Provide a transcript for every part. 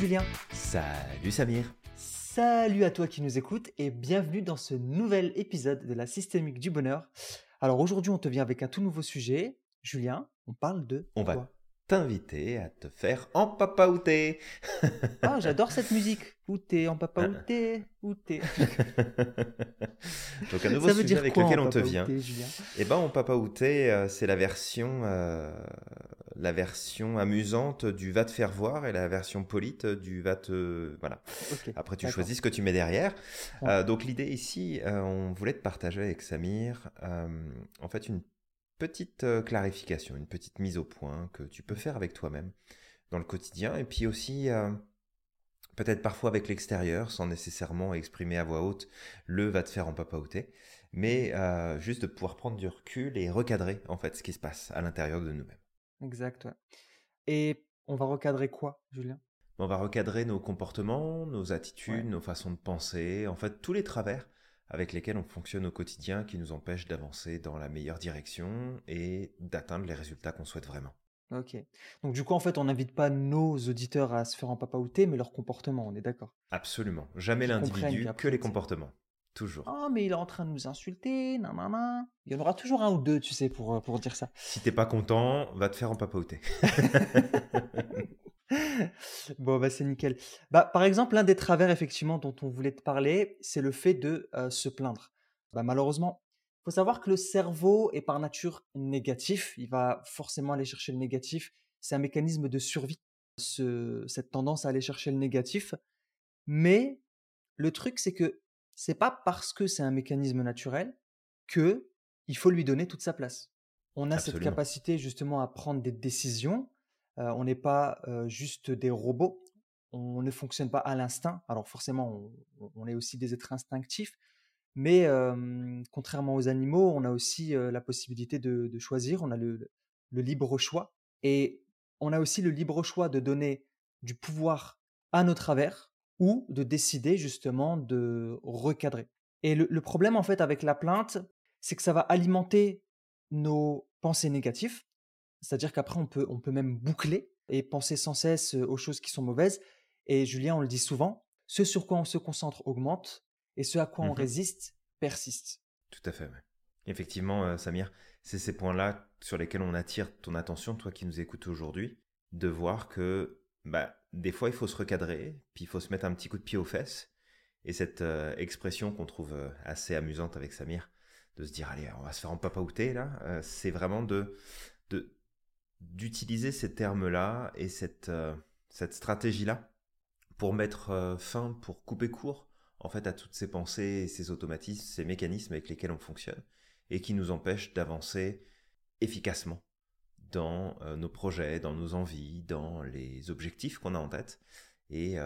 Julien. Salut Samir. Salut à toi qui nous écoutes et bienvenue dans ce nouvel épisode de la systémique du bonheur. Alors aujourd'hui, on te vient avec un tout nouveau sujet. Julien, on parle de On va quoi? T'inviter à te faire empapaouter. Ah, j'adore cette musique. T'es en papa où t'es Où t'es Donc un nouveau Ça sujet avec lequel en on te vient. Eh ben, empapaouter, euh, c'est la version, euh, la version amusante du va te faire voir et la version polite du va te, voilà. Après, tu choisis ce que tu mets derrière. Ouais. Euh, donc, l'idée ici, euh, on voulait te partager avec Samir, en fait, une petite euh, clarification, une petite mise au point que tu peux faire avec toi-même dans le quotidien et puis aussi, euh, peut-être parfois avec l'extérieur, sans nécessairement exprimer à voix haute le va te faire en papaouter, mais euh, juste de pouvoir prendre du recul et recadrer, en fait, ce qui se passe à l'intérieur de nous-mêmes. Exact. ouais. Et on va recadrer quoi, Julien? On va recadrer nos comportements, nos attitudes, Ouais. nos façons de penser, en fait tous les travers avec lesquels on fonctionne au quotidien qui nous empêchent d'avancer dans la meilleure direction et d'atteindre les résultats qu'on souhaite vraiment. Ok. Donc du coup, en fait, on n'invite pas nos auditeurs à se faire en papaouter, mais leur comportement, on est d'accord. Absolument. Jamais l'individu, que les comportements. Toujours. Oh, mais il est en train de nous insulter, nanana. Il y en aura toujours un ou deux, tu sais, pour, euh, pour dire ça. Si t'es pas content, va te faire en papaouter. Bon, bah c'est nickel. Bah, par exemple, l'un des travers, effectivement, dont on voulait te parler, c'est le fait de euh, se plaindre. Bah, malheureusement, il faut savoir que le cerveau est par nature négatif. Il va forcément aller chercher le négatif. C'est un mécanisme de survie, ce- cette tendance à aller chercher le négatif. Mais le truc, c'est que c'est pas parce que c'est un mécanisme naturel que il faut lui donner toute sa place. On a cette capacité justement à prendre des décisions. On n'est pas juste des robots. On ne fonctionne pas à l'instinct. Alors forcément, on, est aussi des êtres instinctifs. Mais contrairement aux animaux, on a aussi la possibilité de, choisir. On a le, le libre choix. Et on a aussi le libre choix de donner du pouvoir à nos travers ou de décider justement de recadrer. Et le, le problème en fait avec la plainte, c'est que ça va alimenter nos pensées négatives. C'est-à-dire qu'après, on peut, on peut même boucler et penser sans cesse aux choses qui sont mauvaises. Et Julien, on le dit souvent, ce sur quoi on se concentre augmente et ce à quoi on Mhm. résiste persiste. Tout à fait. ouais. Effectivement, euh, Samir, c'est ces points-là sur lesquels on attire ton attention, toi qui nous écoutes aujourd'hui, de voir que bah, des fois il faut se recadrer, puis il faut se mettre un petit coup de pied aux fesses. Et cette euh, expression qu'on trouve euh, assez amusante avec Samir, de se dire allez, on va se faire en papaouter là, c'est vraiment de- d'utiliser ces termes-là et cette, euh, cette stratégie-là pour mettre euh, fin, pour couper court en fait à toutes ces pensées, ces automatismes, ces mécanismes avec lesquels on fonctionne et qui nous empêchent d'avancer efficacement dans euh, nos projets, dans nos envies, dans les objectifs qu'on a en tête. Et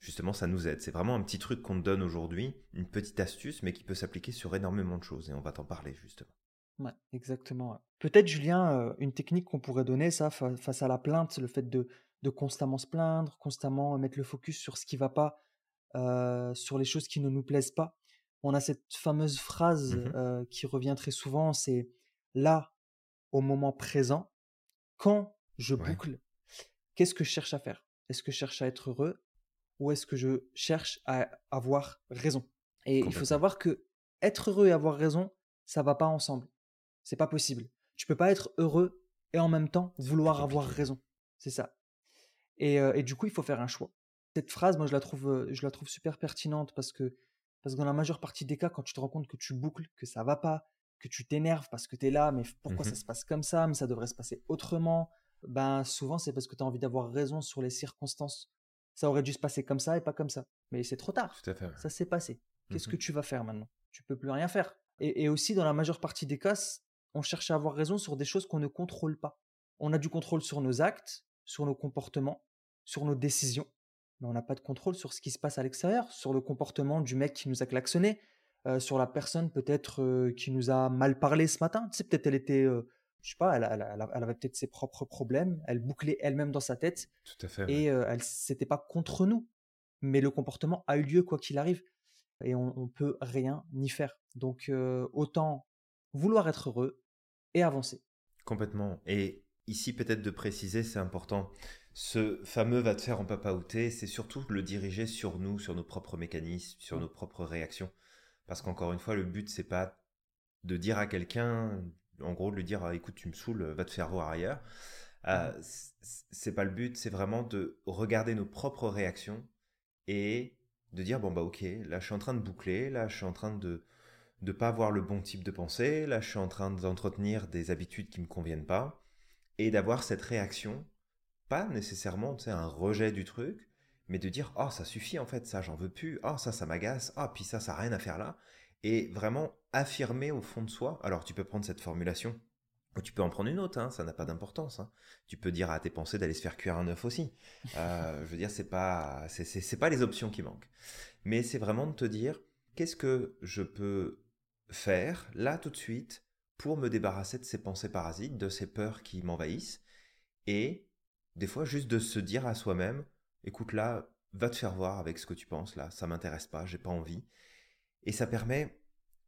justement, ça nous aide. C'est vraiment un petit truc qu'on te donne aujourd'hui, une petite astuce, mais qui peut s'appliquer sur énormément de choses. Et on va t'en parler justement. Ouais, exactement. ouais. Peut-être, Julien, euh, une technique qu'on pourrait donner, ça, fa- face à la plainte, le fait de, de constamment se plaindre, constamment mettre le focus sur ce qui va pas, euh, sur les choses qui ne nous plaisent pas. On a cette fameuse phrase Mhm. euh, qui revient très souvent, c'est là, au moment présent, quand je Ouais. boucle, qu'est-ce que je cherche à faire? Est-ce que je cherche à être heureux ou est-ce que je cherche à avoir raison? Et il faut Complètement. savoir que être heureux et avoir raison, ça va pas ensemble. C'est pas possible. Tu peux pas être heureux et en même temps vouloir avoir raison. C'est ça. Et, euh, et du coup, il faut faire un choix. Cette phrase, moi, je la trouve, euh, je la trouve super pertinente parce que, parce que dans la majeure partie des cas, quand tu te rends compte que tu boucles, que ça va pas, que tu t'énerves parce que tu es là, mais pourquoi ça Mhm. se passe comme ça, mais ça devrait se passer autrement, ben souvent c'est parce que tu as envie d'avoir raison sur les circonstances. Ça aurait dû se passer comme ça et pas comme ça. Mais c'est trop tard. Tout à fait. Ça s'est passé. Qu'est-ce Mhm. que tu vas faire maintenant? Tu peux plus rien faire. Et, et aussi, dans la majeure partie des cas, on cherche à avoir raison sur des choses qu'on ne contrôle pas. On a du contrôle sur nos actes, sur nos comportements, sur nos décisions, mais on n'a pas de contrôle sur ce qui se passe à l'extérieur, sur le comportement du mec qui nous a klaxonné, euh, sur la personne peut-être euh, qui nous a mal parlé ce matin. Tu sais, peut-être elle était, euh, je sais pas, elle, elle- elle- elle avait peut-être ses propres problèmes, elle bouclait elle-même dans sa tête Tout à fait. et elle c'était pas contre nous, mais le comportement a eu lieu quoi qu'il arrive et on, on peut rien y faire. Donc autant vouloir être heureux et avancer. Complètement. Et ici, peut-être de préciser, c'est important Ce fameux va te faire en papaouté, c'est surtout le diriger sur nous, sur nos propres mécanismes, sur nos propres réactions. Parce qu'encore une fois, le but, c'est pas de dire à quelqu'un, en gros, de lui dire, ah, écoute, tu me saoules, va te faire voir ailleurs. Euh, c'est pas le but, c'est vraiment de regarder nos propres réactions et de dire, bon, bah, ok, là, je suis en train de boucler, là, je suis en train de, de pas avoir le bon type de pensée, là, je suis en train d'entretenir des habitudes qui me conviennent pas et d'avoir cette réaction pas nécessairement tu un rejet du truc, mais de dire oh ça suffit en fait, ça j'en veux plus, oh ça ça m'agace, ah puis ça ça n'a rien à faire là, et vraiment affirmer au fond de soi. Alors tu peux prendre cette formulation, ou tu peux en prendre une autre, hein, ça n'a pas d'importance. Hein. Tu peux dire à tes pensées d'aller se faire cuire un œuf aussi. Euh, je veux dire, c'est pas, c'est pas les options qui manquent, mais c'est vraiment de te dire qu'est-ce que je peux faire là tout de suite pour me débarrasser de ces pensées parasites, de ces peurs qui m'envahissent, et des fois, juste de se dire à soi-même, écoute là, va te faire voir avec ce que tu penses là, ça m'intéresse pas, j'ai pas envie. Et ça permet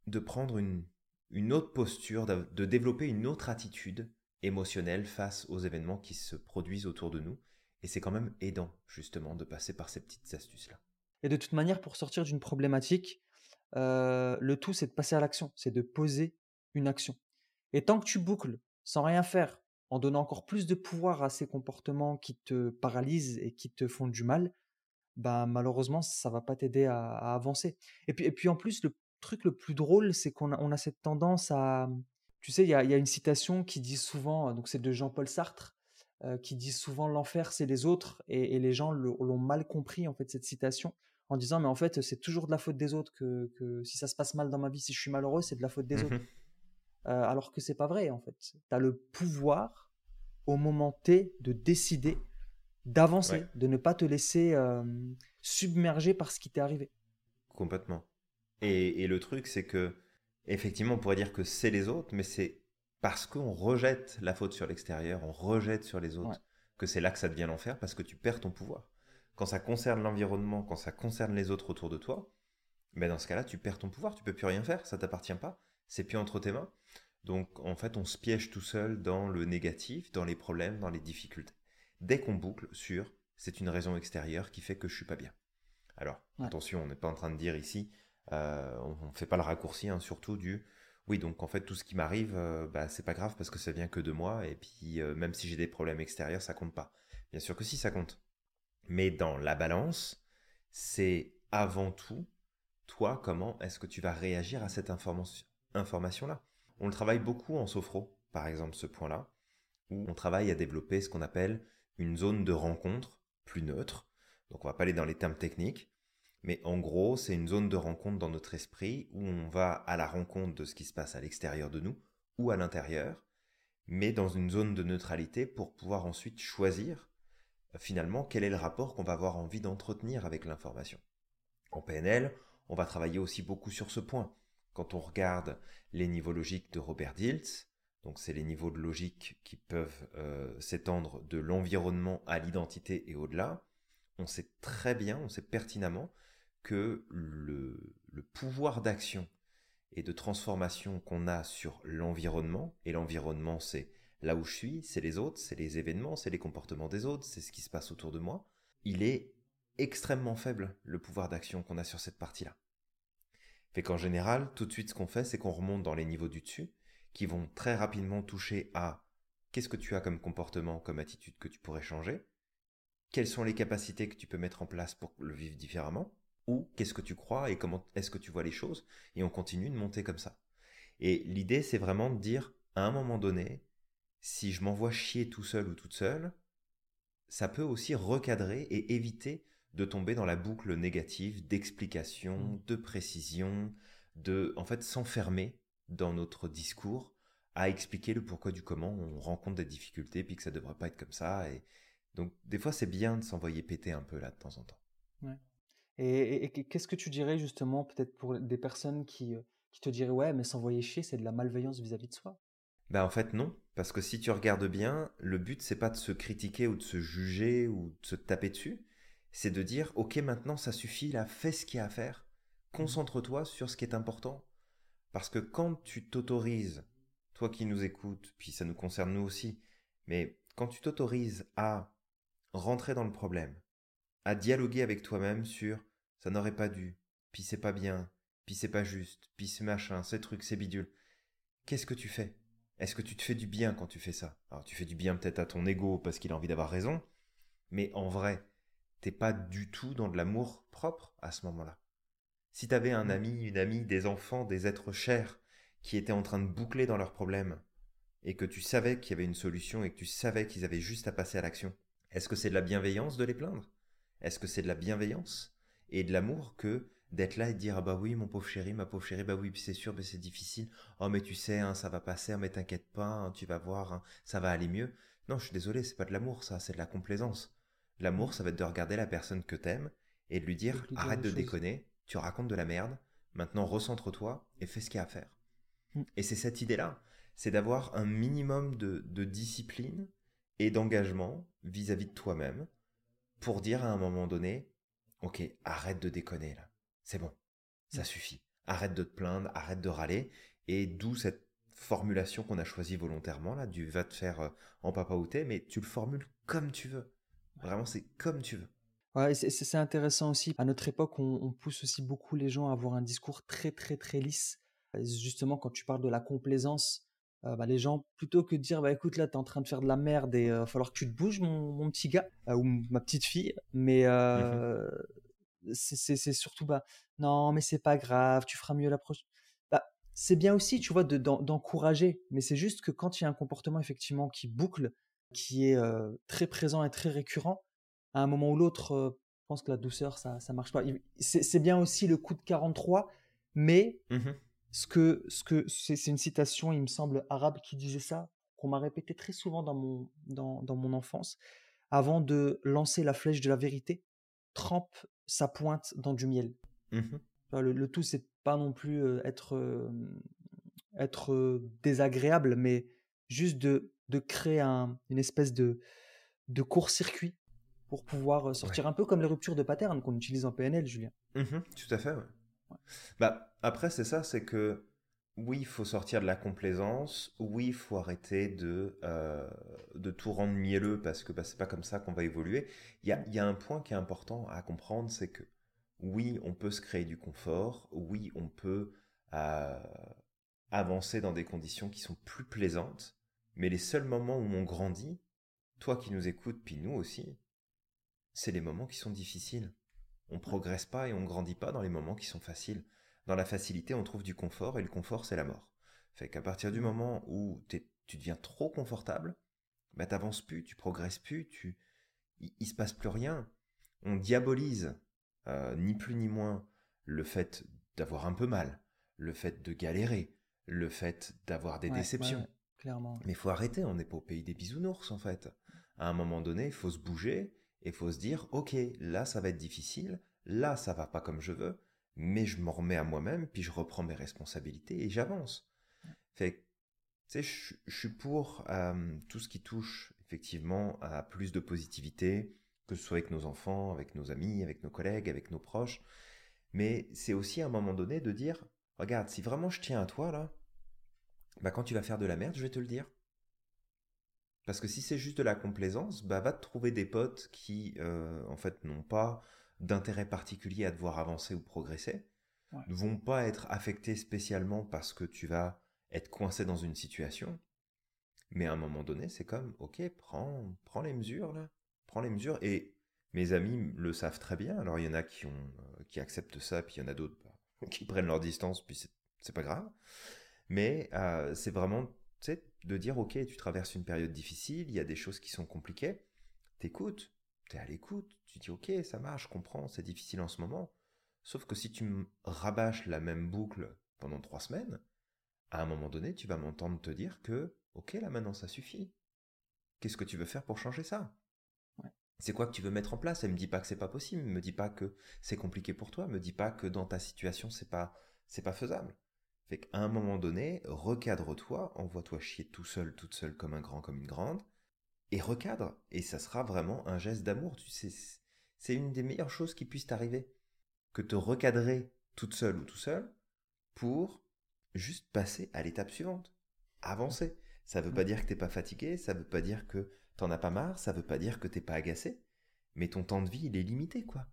de prendre une, une autre posture, de, développer une autre attitude émotionnelle face aux événements qui se produisent autour de nous. Et c'est quand même aidant, justement, de passer par ces petites astuces-là. Et de toute manière, pour sortir d'une problématique, le tout, c'est de passer à l'action, c'est de poser une action. Et tant que tu boucles sans rien faire, en donnant encore plus de pouvoir à ces comportements qui te paralysent et qui te font du mal, bah malheureusement ça va pas t'aider à, avancer. Et puis, et puis en plus le truc le plus drôle c'est qu'on a, on a cette tendance à, tu sais, il y a, y a, une citation qui dit souvent, donc c'est de Jean-Paul Sartre, qui dit souvent l'enfer c'est les autres et, les gens l'ont mal compris en fait cette citation en disant mais en fait c'est toujours de la faute des autres que, que, si ça se passe mal dans ma vie, si je suis malheureux c'est de la faute des mmh autres. Euh, alors que c'est pas vrai en fait. Tu as le pouvoir au moment T de décider d'avancer, de ne pas te laisser euh, submerger par ce qui t'est arrivé. Complètement. Et, le truc, c'est que, effectivement, on pourrait dire que c'est les autres, mais c'est parce qu'on rejette la faute sur l'extérieur, on rejette sur les autres, que c'est là que ça devient l'enfer, parce que tu perds ton pouvoir. Quand ça concerne l'environnement, quand ça concerne les autres autour de toi, mais ben, dans ce cas-là, tu perds ton pouvoir, tu peux plus rien faire, ça t'appartient pas, c'est plus entre tes mains. Donc en fait, on se piège tout seul dans le négatif, dans les problèmes, dans les difficultés. Dès qu'on boucle sur c'est une raison extérieure qui fait que je suis pas bien. Alors attention, on n'est pas en train de dire ici, euh, on ne fait pas le raccourci, hein, surtout du oui, donc en fait tout ce qui m'arrive, euh, bah, c'est pas grave parce que ça vient que de moi et puis euh, même si j'ai des problèmes extérieurs, ça compte pas. Bien sûr que si, ça compte. Mais dans la balance, c'est avant tout toi comment est-ce que tu vas réagir à cette information-là? On le travaille beaucoup en sophro, par exemple, ce point-là, où on travaille à développer ce qu'on appelle une zone de rencontre plus neutre. Donc on va pas aller dans les termes techniques, mais en gros, c'est une zone de rencontre dans notre esprit où on va à la rencontre de ce qui se passe à l'extérieur de nous ou à l'intérieur, mais dans une zone de neutralité pour pouvoir ensuite choisir finalement quel est le rapport qu'on va avoir envie d'entretenir avec l'information? En PNL, on va travailler aussi beaucoup sur ce point quand on regarde les niveaux logiques de Robert Dilts, donc c'est les niveaux de logique qui peuvent euh, s'étendre de l'environnement à l'identité et au-delà, on sait très bien, on sait pertinemment que le pouvoir d'action et de transformation qu'on a sur l'environnement, et l'environnement c'est là où je suis, c'est les autres, c'est les événements, c'est les comportements des autres, c'est ce qui se passe autour de moi, il est extrêmement faible le pouvoir d'action qu'on a sur cette partie-là. Fait qu'en général, tout de suite, ce qu'on fait, c'est qu'on remonte dans les niveaux du dessus, qui vont très rapidement toucher à qu'est-ce que tu as comme comportement, comme attitude que tu pourrais changer, quelles sont les capacités que tu peux mettre en place pour le vivre différemment, ou qu'est-ce que tu crois et comment est-ce que tu vois les choses, et on continue de monter comme ça. Et l'idée, c'est vraiment de dire, à un moment donné, si je m'envoie chier tout seul ou toute seule, ça peut aussi recadrer et éviter de tomber dans la boucle négative d'explication, mmh. de précision, de en fait s'enfermer dans notre discours à expliquer le pourquoi du comment on rencontre des difficultés puis que ça devrait pas être comme ça et donc des fois c'est bien de s'envoyer péter un peu là de temps en temps. Et, qu'est-ce que tu dirais justement peut-être pour des personnes qui, euh, qui te diraient ouais mais s'envoyer chier c'est de la malveillance vis-à-vis de soi? Ben en fait non, parce que si tu regardes bien, le but c'est pas de se critiquer ou de se juger ou de se taper dessus, c'est de dire ok maintenant ça suffit là fais ce qu'il y a à faire. Concentre-toi sur ce qui est important. Parce que quand tu t'autorises toi qui nous écoutes puis ça nous concerne nous aussi mais quand tu t'autorises à rentrer dans le problème, à dialoguer avec toi-même sur ça n'aurait pas dû, puis c'est pas bien, puis c'est pas juste, puis c'est machin, ces trucs, ces bidules. Qu'est-ce que tu fais? Est-ce que tu te fais du bien quand tu fais ça? Alors tu fais du bien peut-être à ton ego parce qu'il a envie d'avoir raison, mais en vrai, t'es pas du tout dans de l'amour propre à ce moment-là. Si t'avais un ami, une amie, des enfants, des êtres chers qui étaient en train de boucler dans leurs problèmes, et que tu savais qu'il y avait une solution et que tu savais qu'ils avaient juste à passer à l'action, est-ce que c'est de la bienveillance de les plaindre? Est-ce que c'est de la bienveillance et de l'amour que d'être là et de dire ah bah oui mon pauvre chéri ma pauvre chérie bah oui c'est sûr mais c'est difficile. Oh mais tu sais hein, ça va passer hein, mais t'inquiète pas hein, tu vas voir ça va aller mieux. Non je suis désolé c'est pas de l'amour ça c'est de la complaisance. L'amour ça va être de regarder la personne que t'aimes et de lui dire arrête de déconner tu racontes de la merde maintenant recentre-toi et fais ce qu'il y a à faire. Mm. et c'est cette idée là c'est d'avoir un minimum de discipline et d'engagement vis-à-vis de toi-même pour dire à un moment donné, ok, arrête de déconner là, c'est bon, ça mmh. suffit, arrête de te plaindre, arrête de râler, et d'où cette formulation qu'on a choisie volontairement là, du va te faire euh, en papa ou mais tu le formules comme tu veux, vraiment c'est comme tu veux. Ouais, c'est intéressant aussi. À notre époque, on, on, pousse aussi beaucoup les gens à avoir un discours très très très lisse. Justement, quand tu parles de la complaisance, euh, bah, les gens, plutôt que de dire, bah écoute, là, tu es en train de faire de la merde et il euh, va falloir que tu te bouges, mon, petit gars, euh, ou ma petite fille, mais mmh c'est surtout, bah, non, mais c'est pas grave, tu feras mieux la prochaine. Bah, c'est bien aussi, tu vois, d'encourager, mais c'est juste que quand il y a un comportement effectivement qui boucle, qui est très présent et très récurrent, à un moment ou l'autre, je pense que la douceur, ça, ça marche pas. C'est bien aussi le coup de 43, mais mmh ce que ce que c'est une citation, il me semble arabe qui disait ça, qu'on m'a répété très souvent dans mon dans, dans mon enfance. Avant de lancer la flèche de la vérité, trempe sa pointe dans du miel. Mmh le, tout, c'est pas non plus être être désagréable, mais juste de de créer un, une espèce de de court-circuit pour pouvoir sortir un peu comme les ruptures de pattern qu'on utilise en PNL, Julien. Mmh tout à fait. Ouais. Bah, après, c'est ça, c'est que oui, il faut sortir de la complaisance, oui, il faut arrêter de, euh, de tout rendre mielleux parce que bah, c'est pas comme ça qu'on va évoluer. Il y a, y a, un point qui est important à comprendre, c'est que oui, on peut se créer du confort, oui, on peut euh, avancer dans des conditions qui sont plus plaisantes, mais les seuls moments où on grandit, toi qui nous écoutes, puis nous aussi, c'est les moments qui sont difficiles. On progresse pas et on grandit pas dans les moments qui sont faciles. Dans la facilité, on trouve du confort et le confort, c'est la mort. Fait qu'à partir du moment où tu deviens trop confortable, bah t'avances plus, tu progresses plus, tu, il, se passe plus rien. On diabolise, euh, ni plus ni moins, le fait d'avoir un peu mal, le fait de galérer, le fait d'avoir des déceptions. clairement. Mais il faut arrêter, on n'est pas au pays des bisounours en fait. À un moment donné, il faut se bouger et faut se dire, ok, là ça va être difficile, là ça va pas comme je veux, mais je m'en remets à moi-même, puis je reprends mes responsabilités et j'avance. Fait tu sais, je, suis pour euh, tout ce qui touche effectivement à plus de positivité, que ce soit avec nos enfants, avec nos amis, avec nos collègues, avec nos proches. Mais c'est aussi à un moment donné de dire, regarde, si vraiment je tiens à toi là, bah quand tu vas faire de la merde, je vais te le dire. Parce que si c'est juste de la complaisance, bah va te trouver des potes qui, euh, en fait, n'ont pas d'intérêt particulier à devoir avancer ou progresser, ne vont pas être affectés spécialement parce que tu vas être coincé dans une situation. Mais à un moment donné, c'est comme, ok, prends, prends les mesures là, prends les mesures. Et mes amis le savent très bien. Alors il y en a qui ont, euh, qui acceptent ça, puis il y en a d'autres bah, qui prennent leur distance, puis c'est pas grave. Mais euh, c'est vraiment de dire, ok, tu traverses une période difficile, il y a des choses qui sont compliquées, t'écoutes, t'es à l'écoute, tu dis, ok, ça marche, je comprends, c'est difficile en ce moment. Sauf que si tu me rabâches la même boucle pendant trois semaines, à un moment donné, tu vas m'entendre te dire que, ok, là maintenant ça suffit. Qu'est-ce que tu veux faire pour changer ça? C'est quoi que tu veux mettre en place? Elle me dit pas que c'est pas possible, me dis pas que c'est compliqué pour toi, me dis pas que dans ta situation c'est pas c'est pas faisable. Fait qu'à un moment donné, recadre-toi, envoie-toi chier tout seul, toute seule comme un grand, comme une grande, et recadre. Et ça sera vraiment un geste d'amour. Tu sais, c'est une des meilleures choses qui puissent t'arriver. Que te recadrer toute seule ou tout seul pour juste passer à l'étape suivante. Avancer. Ça veut pas dire que t'es pas fatigué, ça veut pas dire que t'en as pas marre, ça veut pas dire que t'es pas agacé. mais ton temps de vie, il est limité, quoi.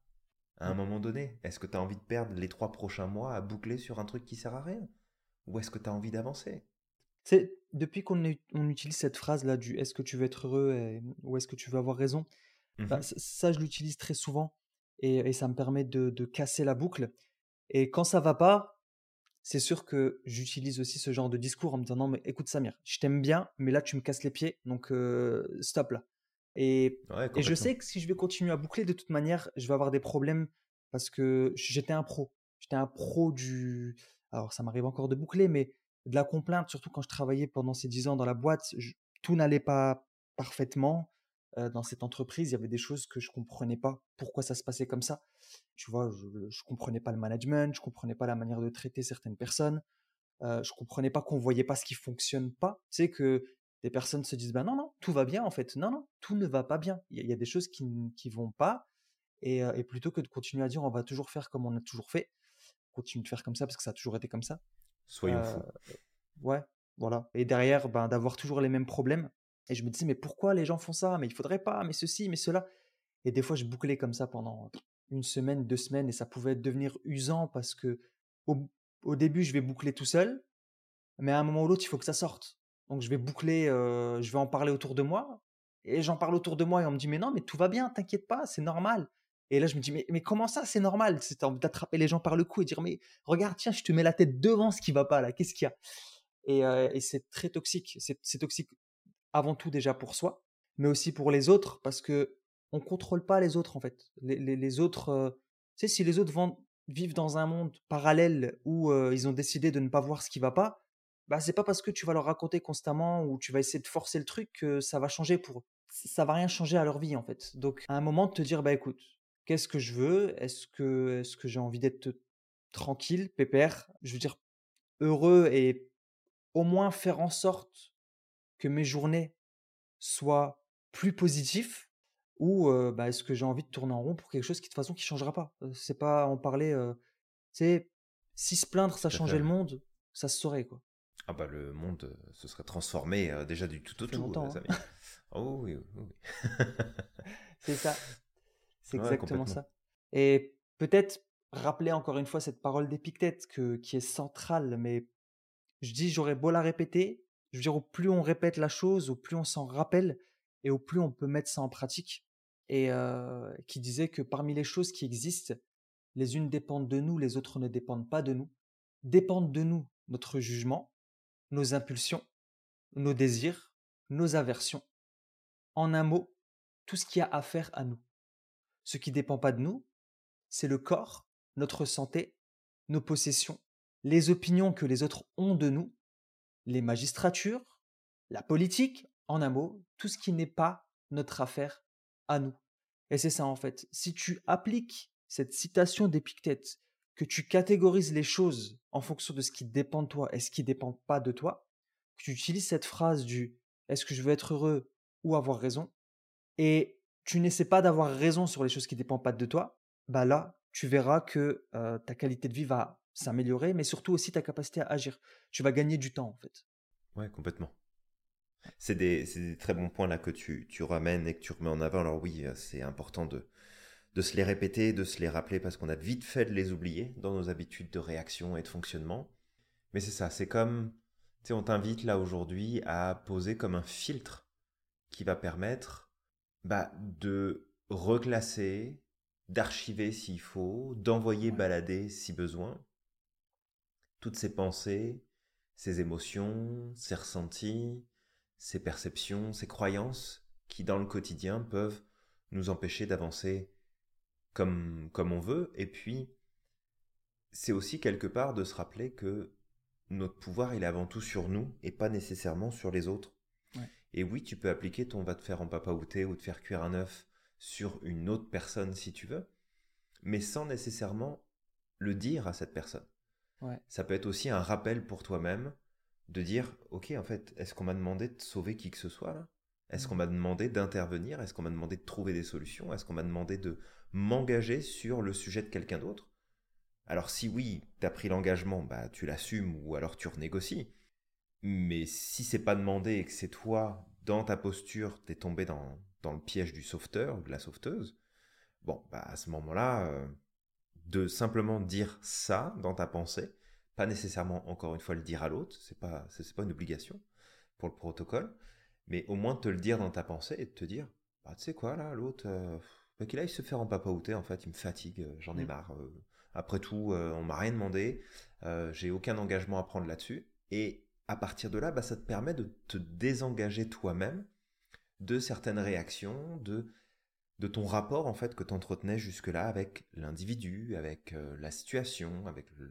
À un moment donné, est-ce que tu as envie de perdre les trois prochains mois à boucler sur un truc qui sert à rien? Ou est-ce que tu as envie d'avancer? C'est depuis qu'on on utilise cette phrase-là du est-ce que tu veux être heureux ou est-ce que tu veux avoir raison, bah, mmh ça, je l'utilise très souvent et, ça me permet de, de, casser la boucle. Et quand ça va pas, c'est sûr que j'utilise aussi ce genre de discours en me disant non mais écoute Samir, je t'aime bien, mais là tu me casses les pieds, donc stop là. Et, et, je sais que si je vais continuer à boucler, de toute manière, je vais avoir des problèmes parce que j'étais un pro. J'étais un pro du. Alors, ça m'arrive encore de boucler, mais de la complainte, surtout quand je travaillais pendant ces dix ans dans la boîte, tout n'allait pas parfaitement. Dans cette entreprise, il y avait des choses que je comprenais pas. Pourquoi ça se passait comme ça Tu vois, je, ne comprenais pas le management, je comprenais pas la manière de traiter certaines personnes. Euh, je comprenais pas qu'on voyait pas ce qui fonctionne pas. Tu sais que des personnes se disent bah non non tout va bien en fait non non tout ne va pas bien il y, a des choses qui qui vont pas et, et, plutôt que de continuer à dire on va toujours faire comme on a toujours fait continue de faire comme ça parce que ça a toujours été comme ça soyons fous ouais voilà et derrière ben d'avoir toujours les mêmes problèmes et je me disais mais pourquoi les gens font ça? Mais il faudrait pas mais ceci mais cela et des fois je bouclais comme ça pendant une semaine deux semaines et ça pouvait devenir usant parce que au, au début je vais boucler tout seul mais à un moment ou l'autre il faut que ça sorte donc je vais boucler, je vais en parler autour de moi. Et j'en parle autour de moi et on me dit mais non, mais tout va bien, t'inquiète pas, c'est normal. Et là je me dis mais, mais comment ça, c'est normal? C'est d'attraper les gens par le cou et dire mais regarde, tiens, je te mets la tête devant ce qui va pas là, qu'est-ce qu'il y a? Et, et c'est très toxique. C'est toxique avant tout déjà pour soi, mais aussi pour les autres parce que on contrôle pas les autres en fait. Les, les, autres, tu sais, si les autres vivent dans un monde parallèle où ils ont décidé de ne pas voir ce qui va pas, bah, c'est pas parce que tu vas leur raconter constamment ou tu vas essayer de forcer le truc que ça va changer pour eux. Ça va rien changer à leur vie en fait. Donc à un moment de te dire bah écoute, qu'est-ce que je veux? Est-ce que est-ce que j'ai envie d'être tranquille, pépère, je veux dire heureux et au moins faire en sorte que mes journées soient plus positives ou bah, est-ce que j'ai envie de tourner en rond pour quelque chose qui de toute façon qui changera pas? C'est pas en parler c'est si se plaindre ça changeait le monde, ça se saurait quoi. Ah bah le monde euh, se serait transformé euh, déjà du tout au tout, hein. Oh oui, oui. c'est ça. C'est exactement ça. Et peut-être rappeler encore une fois cette parole d'Épictète que, qui est centrale, mais je dis j'aurais beau la répéter, je veux dire au plus on répète la chose, au plus on s'en rappelle et au plus on peut mettre ça en pratique. Et euh, qui disait que parmi les choses qui existent, les unes dépendent de nous, les autres ne dépendent pas de nous. Dépendent de nous notre jugement, nos impulsions, nos désirs, nos aversions. En un mot, tout ce qui a affaire à nous. Ce qui ne dépend pas de nous, c'est le corps, notre santé, nos possessions, les opinions que les autres ont de nous, les magistratures, la politique, en un mot, tout ce qui n'est pas notre affaire à nous. Et c'est ça en fait. Si tu appliques cette citation d'Épictète que tu catégorises les choses en fonction de ce qui dépend de toi et ce qui ne dépend pas de toi, que tu utilises cette phrase du est-ce que je veux être heureux ou avoir raison, et tu n'essaies pas d'avoir raison sur les choses qui ne dépendent pas de toi, bah là, tu verras que ta qualité de vie va s'améliorer, mais surtout aussi ta capacité à agir. Tu vas gagner du temps, en fait. Ouais, complètement. C'est des, des, très bons points là que tu, tu ramènes et que tu remets en avant. Alors oui, c'est important de, de se les répéter, de se les rappeler parce qu'on a vite fait de les oublier dans nos habitudes de réaction et de fonctionnement. Mais c'est ça, c'est comme, tu sais, on t'invite là aujourd'hui à poser comme un filtre qui va permettre bah, de reclasser, d'archiver s'il faut, d'envoyer balader si besoin, toutes ces pensées, ces émotions, ces ressentis, ces perceptions, ces croyances qui dans le quotidien peuvent nous empêcher d'avancer comme, comme on veut. Et puis, c'est aussi quelque part de se rappeler que notre pouvoir, il est avant tout sur nous et pas nécessairement sur les autres. Et oui, tu peux appliquer ton va te faire en papa ou te faire cuire un œuf sur une autre personne si tu veux, mais sans nécessairement le dire à cette personne. Ça peut être aussi un rappel pour toi-même de dire, ok, en fait, est-ce qu'on m'a demandé de sauver qui que ce soit là? Est-ce qu'on mmh. m'a demandé d'intervenir? Est-ce qu'on m'a demandé de trouver des solutions? Est-ce qu'on m'a demandé de m'engager sur le sujet de quelqu'un d'autre? Alors si oui, tu as pris l'engagement, bah tu l'assumes ou alors tu renégocies. Mais si c'est pas demandé et que c'est toi, dans ta posture, t'es tombé dans, dans le piège du sauveteur ou de la sauveteuse, Bon, bah à ce moment-là, euh, de simplement dire ça dans ta pensée, pas nécessairement encore une fois le dire à l'autre, c'est pas c'est pas une obligation pour le protocole, mais au moins te le dire dans ta pensée et te dire, bah tu sais quoi là, l'autre, euh, bah, qu'il aille se faire en papaouté, en fait, il me fatigue, euh, j'en ai mm. marre. après tout, on m'a rien demandé, j'ai aucun engagement à prendre là-dessus, et à partir de là, bah, ça te permet de te désengager toi-même de certaines réactions, de de ton rapport en fait que tu entretenais jusque-là avec l'individu, avec euh, la situation, avec le,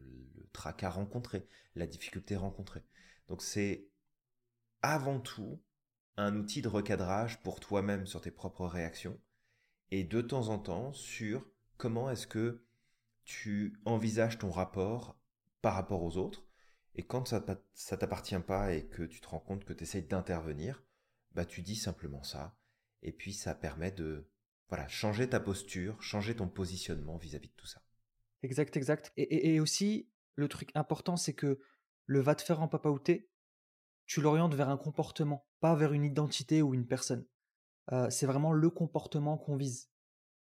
tracas rencontré, la difficulté rencontrée. Donc c'est avant tout un outil de recadrage pour toi-même sur tes propres réactions et de temps en temps sur comment est-ce que tu envisages ton rapport par rapport aux autres et quand ça, t'appartient pas et que tu te rends compte que tu essayes d'intervenir, bah tu dis simplement ça et puis ça permet de voilà, changer ta posture, changer ton positionnement vis-à-vis de tout ça. Exact, exact. Et, aussi, le truc important, c'est que le va te faire en papaouté, tu l'orientes vers un comportement, pas vers une identité ou une personne. Euh, c'est vraiment le comportement qu'on vise.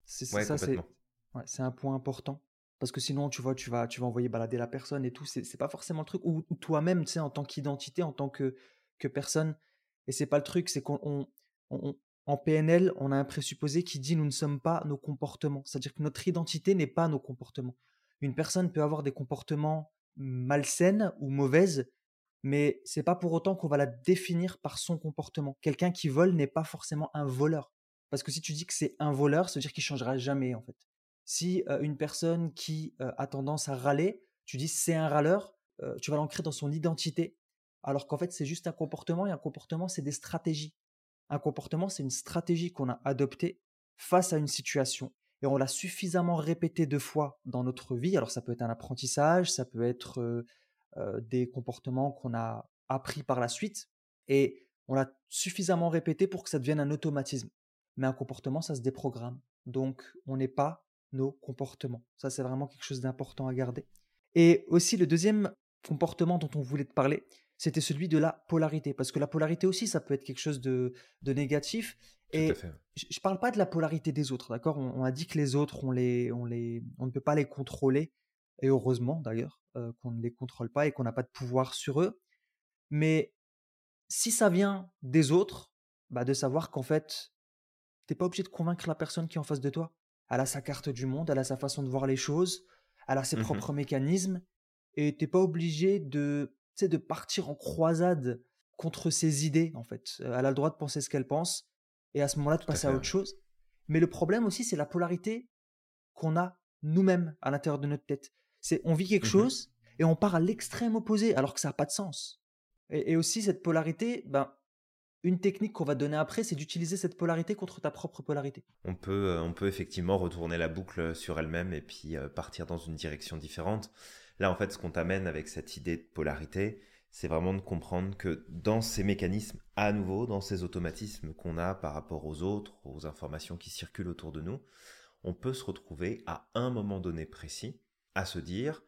C'est ça, c'est un point important. Parce que sinon, tu vois, tu vas, tu vas envoyer balader la personne et tout. C'est pas forcément le truc. Ou, toi-même, tu sais, en tant qu'identité, en tant que, que personne. Et c'est pas le truc, c'est qu'on en PNL, on a un présupposé qui dit nous ne sommes pas nos comportements. C'est-à-dire que notre identité n'est pas nos comportements. Une personne peut avoir des comportements malsains ou mauvaises, mais c'est pas pour autant qu'on va la définir par son comportement. Quelqu'un qui vole n'est pas forcément un voleur. Parce que si tu dis que c'est un voleur, ça veut dire qu'il changera jamais en fait. Si euh, une personne qui euh, a tendance à râler, tu dis c'est un râleur, euh, tu vas l'ancrer dans son identité. Alors qu'en fait c'est juste un comportement et un comportement c'est des stratégies. Un comportement, c'est une stratégie qu'on a adoptée face à une situation et on l'a suffisamment répété deux fois dans notre vie. Alors ça peut être un apprentissage, ça peut être euh, euh, des comportements qu'on a appris par la suite et on l'a suffisamment répété pour que ça devienne un automatisme. Mais un comportement, ça se déprogramme. Donc on n'est pas nos comportements. Ça, c'est vraiment quelque chose d'important à garder. Et aussi le deuxième comportement dont on voulait te parler, c'était celui de la polarité. Parce que la polarité aussi, ça peut être quelque chose de, négatif. et je ne parle pas de la polarité des autres, d'accord? On, a dit que les autres, on, les, on, les, on ne peut pas les contrôler, et heureusement d'ailleurs euh, qu'on ne les contrôle pas et qu'on n'a pas de pouvoir sur eux. Mais si ça vient des autres, bah de savoir qu'en fait, tu n'es pas obligé de convaincre la personne qui est en face de toi. Elle a sa carte du monde, elle a sa façon de voir les choses, elle a ses mmh propres mécanismes, et tu n'es pas obligé de de partir en croisade contre ses idées, en fait. Elle a le droit de penser ce qu'elle pense, et à ce moment-là, de passer à, autre chose. Mais le problème aussi, c'est la polarité qu'on a nous-mêmes à l'intérieur de notre tête. C'est on vit quelque mmh chose et on part à l'extrême opposé, alors que ça n'a pas de sens. Et, aussi, cette polarité, ben, une technique qu'on va donner après, c'est d'utiliser cette polarité contre ta propre polarité. On peut, euh, on peut effectivement retourner la boucle sur elle-même et puis euh, partir dans une direction différente. Là, en fait, ce qu'on t'amène avec cette idée de polarité, c'est vraiment de comprendre que dans ces mécanismes, à nouveau, dans ces automatismes qu'on a par rapport aux autres, aux informations qui circulent autour de nous, on peut se retrouver à un moment donné précis à se dire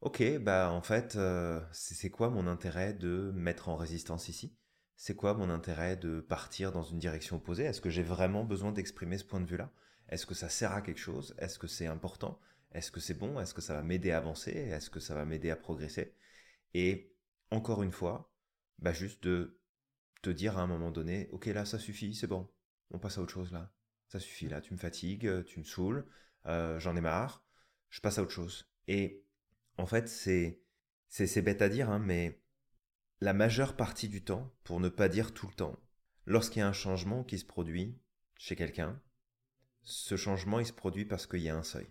Ok, bah en fait, euh, c'est quoi mon intérêt de mettre en résistance ici? C'est quoi mon intérêt de partir dans une direction opposée? Est-ce que j'ai vraiment besoin d'exprimer ce point de vue-là? Est-ce que ça sert à quelque chose? Est-ce que c'est important? Est-ce que c'est bon? Est-ce que ça va m'aider à avancer? Est-ce que ça va m'aider à progresser? Et encore une fois, bah juste de te dire à un moment donné, ok là ça suffit, c'est bon, on passe à autre chose là. Ça suffit là, tu me fatigues, tu me saoules, euh, j'en ai marre, je passe à autre chose. Et en fait c'est c'est bête à dire, hein, mais la majeure partie du temps, pour ne pas dire tout le temps, lorsqu'il y a un changement qui se produit chez quelqu'un, ce changement il se produit parce qu'il y a un seuil.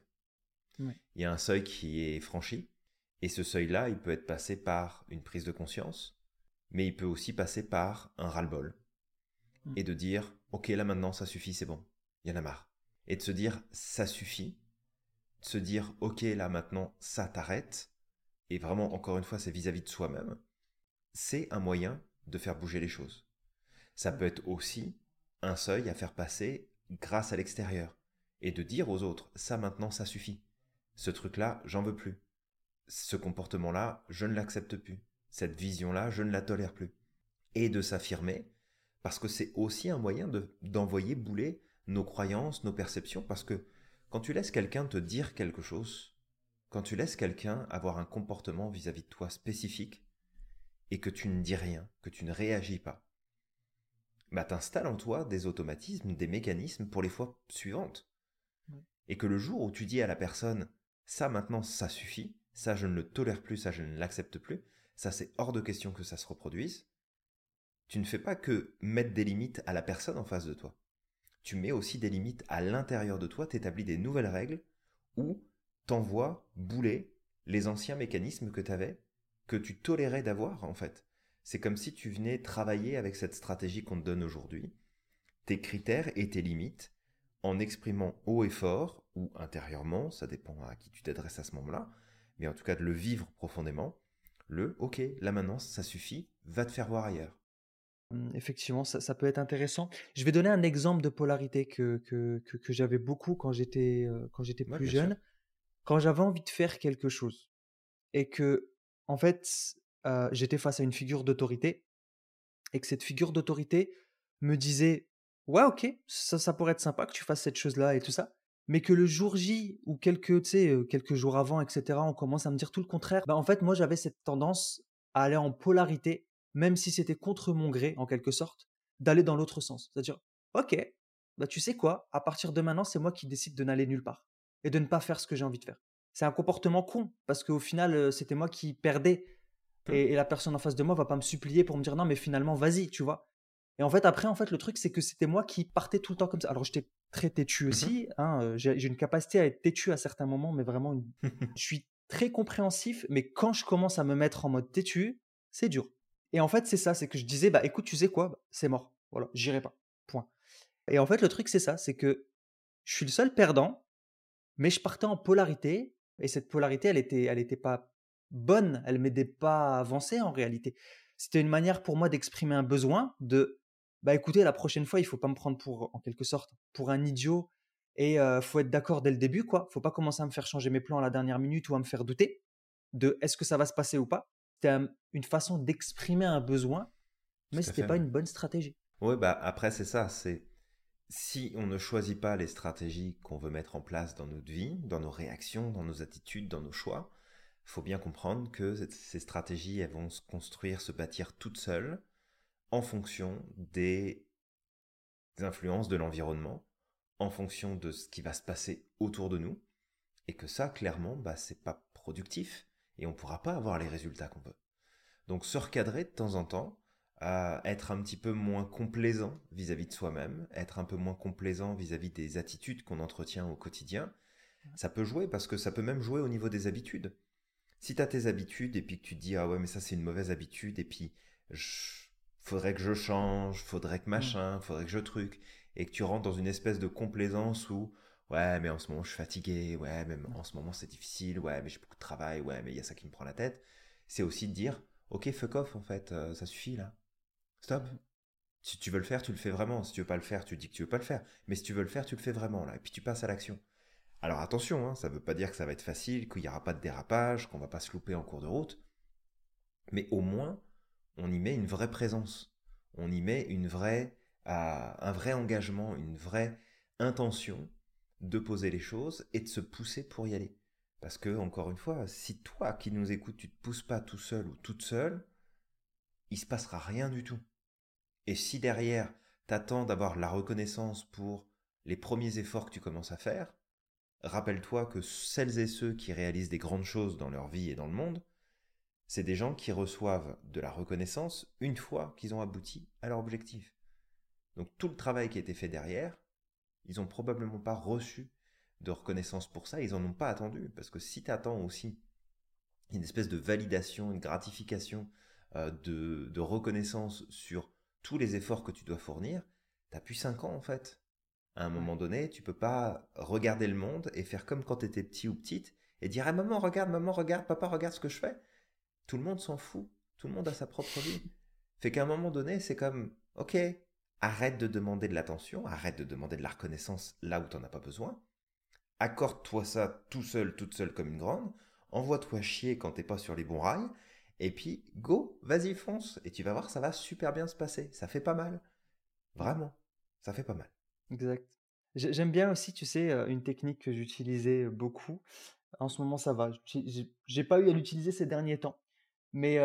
Il y a un seuil qui est franchi, et ce seuil-là, il peut être passé par une prise de conscience, mais il peut aussi passer par un ras-le-bol. Mm. Et de dire, ok, là maintenant, ça suffit, c'est bon, il y en a marre. Et de se dire, ça suffit, de se dire, ok, là maintenant, ça t'arrête, et vraiment, encore une fois, c'est vis-à-vis de soi-même, c'est un moyen de faire bouger les choses. Ça mm. peut être aussi un seuil à faire passer grâce à l'extérieur, et de dire aux autres, ça maintenant, ça suffit ce truc-là, j'en veux plus. Ce comportement-là, je ne l'accepte plus. Cette vision-là, je ne la tolère plus. Et de s'affirmer, parce que c'est aussi un moyen de, d'envoyer bouler nos croyances, nos perceptions, parce que Quand tu laisses quelqu'un te dire quelque chose, quand tu laisses quelqu'un avoir un comportement vis-à-vis de toi spécifique, et que tu ne dis rien, que tu ne réagis pas, bah t'installes en toi des automatismes, des mécanismes pour les fois suivantes. Et que le jour où tu dis à la personne ça maintenant ça suffit, ça je ne le tolère plus, ça je ne l'accepte plus, ça c'est hors de question que ça se reproduise, tu ne fais pas que mettre des limites à la personne en face de toi. Tu mets aussi des limites à l'intérieur de toi, t'établis des nouvelles règles ou t'envoies bouler les anciens mécanismes que tu avais, que tu tolérais d'avoir en fait. C'est comme si tu venais travailler avec cette stratégie qu'on te donne aujourd'hui, tes critères et tes limites, en exprimant haut et fort, ou intérieurement, ça dépend à qui tu t'adresses à ce moment-là, mais en tout cas de le vivre profondément, le ok, là maintenant ça suffit, va te faire voir ailleurs. Mmh, effectivement, ça, peut être intéressant. Je vais donner un exemple de polarité que, que, j'avais beaucoup quand j'étais euh, quand j'étais plus jeune. Quand j'avais envie de faire quelque chose et que, en fait, euh, j'étais face à une figure d'autorité et que cette figure d'autorité me disait Ouais, ok, ça, ça pourrait être sympa que tu fasses cette chose-là et tout ça. Mais que le jour J ou quelques, quelques jours avant, etc., on commence à me dire tout le contraire. Bah, en fait, moi, j'avais cette tendance à aller en polarité, même si c'était contre mon gré, en quelque sorte, d'aller dans l'autre sens. C'est-à-dire, ok, bah, tu sais quoi, à partir de maintenant, c'est moi qui décide de n'aller nulle part et de ne pas faire ce que j'ai envie de faire. C'est un comportement con, parce qu'au final, c'était moi qui perdais Mmh. Et, la personne en face de moi va pas me supplier pour me dire non, mais finalement, vas-y, tu vois? Et en fait, après, en fait, le truc, c'est que c'était moi qui partais tout le temps comme ça. Alors, j'étais très têtu mmh aussi. Hein, j'ai une capacité à être têtu à certains moments, mais vraiment, je suis très compréhensif. Mais quand je commence à me mettre en mode têtu, c'est dur. Et en fait, c'est ça, c'est que je disais, bah écoute, tu sais quoi, bah, c'est mort. Voilà, j'irai pas. Point. Et en fait, le truc, c'est ça, c'est que je suis le seul perdant, mais je partais en polarité. Et cette polarité, elle était, elle était pas bonne, elle m'aidait pas à avancer en réalité. C'était une manière pour moi d'exprimer un besoin, de bah écoutez, la prochaine fois, il faut pas me prendre pour, en quelque sorte, pour un idiot et euh, faut être d'accord dès le début, quoi. Faut pas commencer à me faire changer mes plans à la dernière minute ou à me faire douter de est-ce que ça va se passer ou pas. C'était une façon d'exprimer un besoin, mais c'était pas une bonne stratégie. Oui, bah après c'est ça, c'est si on ne choisit pas les stratégies qu'on veut mettre en place dans notre vie, dans nos réactions, dans nos attitudes, dans nos choix, il faut bien comprendre que ces stratégies elles vont se construire, se bâtir toutes seules en fonction des influences de l'environnement, en fonction de ce qui va se passer autour de nous, et que ça, clairement, bah, c'est pas productif, et on pourra pas avoir les résultats qu'on veut. Donc se recadrer de temps en temps, à être un petit peu moins complaisant vis-à-vis de soi-même, être un peu moins complaisant vis-à-vis -vis des attitudes qu'on entretient au quotidien, ça peut jouer parce que ça peut même jouer au niveau des habitudes si tu as tes habitudes et puis que tu te dis ah ouais mais ça c'est une mauvaise habitude et puis faudrait que je change, faudrait que mmh. machin, faudrait que je truc et que tu rentres dans une espèce de complaisance où ouais mais en ce moment je suis fatigué, ouais mais en ce moment c'est difficile, ouais mais j'ai beaucoup de travail, ouais mais il y a ça qui me prend la tête, c'est aussi de dire ok fuck off en fait, euh, ça suffit là, stop. Mmh. Si tu veux le faire, tu le fais vraiment. Si tu veux pas le faire, tu dis que tu veux pas le faire. Mais si tu veux le faire, tu le fais vraiment là. Et puis tu passes à l'action. Alors attention, hein, ça veut pas dire que ça va être facile, qu'il n'y aura pas de dérapage, qu'on va pas se louper en cours de route. Mais au moins, on y met une vraie présence. On y met une vraie, un vrai engagement, une vraie intention de poser les choses et de se pousser pour y aller. Parce que, encore une fois, si toi qui nous écoutes, tu te pousses pas tout seul ou toute seule, il se passera rien du tout. Et si derrière, t'attends d'avoir la reconnaissance pour les premiers efforts que tu commences à faire, Rappelle-toi que celles et ceux qui réalisent des grandes choses dans leur vie et dans le monde, c'est des gens qui reçoivent de la reconnaissance une fois qu'ils ont abouti à leur objectif. Donc tout le travail qui a été fait derrière, ils n'ont probablement pas reçu de reconnaissance pour ça, ils n'en ont pas attendu, parce que si tu attends aussi une espèce de validation, une gratification, euh, de, de, reconnaissance sur tous les efforts que tu dois fournir, t'as plus 5 ans en fait. À un moment donné, tu peux pas regarder le monde et faire comme quand tu étais petit ou petite et dire ah, maman regarde, maman regarde, papa regarde ce que je fais. Tout le monde s'en fout. Tout le monde a sa propre vie. Fait qu'à un moment donné, c'est comme ok, arrête de demander de l'attention, arrête de demander de la reconnaissance là où tu n'en as pas besoin. Accorde-toi ça tout seul, toute seule comme une grande. Envoie-toi chier quand t'es pas sur les bons rails. Et puis, go, vas-y, fonce. Et tu vas voir, ça va super bien se passer. Ça fait pas mal. Vraiment, ça fait pas mal. Exact. J'aime bien aussi, tu sais, une technique que j'utilisais beaucoup. En ce moment, ça va. J'ai pas eu à l'utiliser ces derniers temps. Mais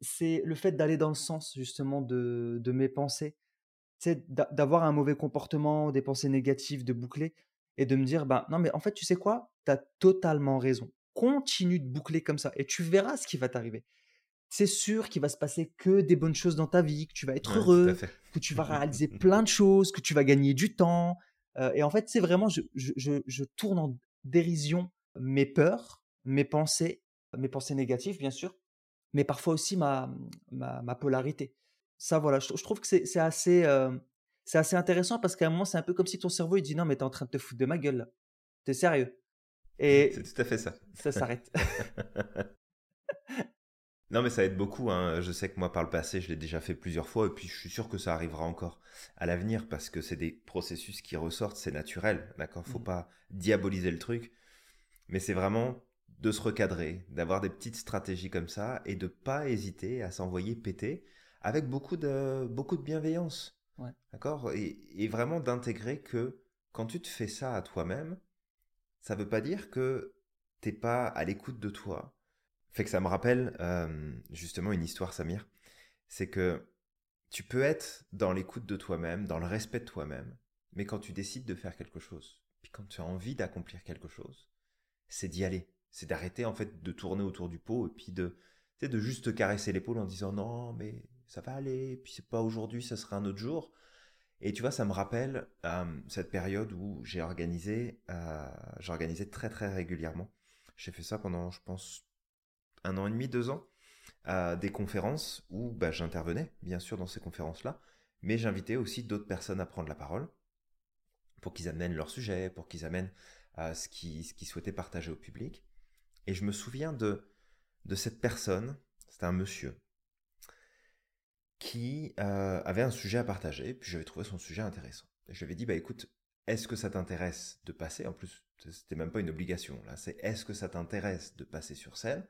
c'est le fait d'aller dans le sens justement de, de mes pensées. C'est d'avoir un mauvais comportement, des pensées négatives, de boucler et de me dire, bah non, mais en fait, tu sais quoi? Tu as totalement raison. Continue de boucler comme ça et tu verras ce qui va t'arriver. C'est sûr qu'il va se passer que des bonnes choses dans ta vie, que tu vas être heureux, que tu vas réaliser plein de choses, que tu vas gagner du temps. et en fait, c'est vraiment, je, je, je tourne en dérision mes peurs, mes pensées, mes pensées négatives, bien sûr, mais parfois aussi ma, ma, polarité. Ça, voilà, je, trouve que c'est assez, euh, c'est assez intéressant parce qu'à un moment, c'est un peu comme si ton cerveau il dit non, mais t'es en train de te foutre de ma gueule là. T'es sérieux. Et c'est tout à fait ça. Ça s'arrête. non, mais ça aide beaucoup. Hein. Je sais que moi, par le passé, je l'ai déjà fait plusieurs fois et puis je suis sûr que ça arrivera encore à l'avenir parce que c'est des processus qui ressortent, c'est naturel. D'accord? Faut mmh. pas diaboliser le truc. Mais c'est vraiment de se recadrer, d'avoir des petites stratégies comme ça et de pas hésiter à s'envoyer péter avec beaucoup de, beaucoup de bienveillance. D'accord? Et, vraiment d'intégrer que quand tu te fais ça à toi-même, ça veut pas dire que t'es pas à l'écoute de toi. Fait que ça me rappelle euh, justement une histoire, Samir. C'est que tu peux être dans l'écoute de toi-même, dans le respect de toi-même, mais quand tu décides de faire quelque chose, puis quand tu as envie d'accomplir quelque chose, c'est d'y aller c'est d'arrêter en fait de tourner autour du pot et puis de, de juste caresser l'épaule en disant non mais ça va aller, puis c'est pas aujourd'hui, ça sera un autre jour. Et tu vois, ça me rappelle euh, cette période où j'ai organisé, euh, j'organisais très très régulièrement. J'ai fait ça pendant, je pense, un an et demi, deux ans, euh, des conférences où bah, j'intervenais, bien sûr, dans ces conférences-là, mais j'invitais aussi d'autres personnes à prendre la parole pour qu'ils amènent leur sujet, pour qu'ils amènent ce qu'ils souhaitaient partager au public. Et je me souviens de, de cette personne, c'était un monsieur, qui euh, avait un sujet à partager, puis j'avais trouvé son sujet intéressant. Et je lui avais dit, bah écoute, est-ce que ça t'intéresse de passer En plus, c'était même pas une obligation, là, c'est est-ce que ça t'intéresse de passer sur scène,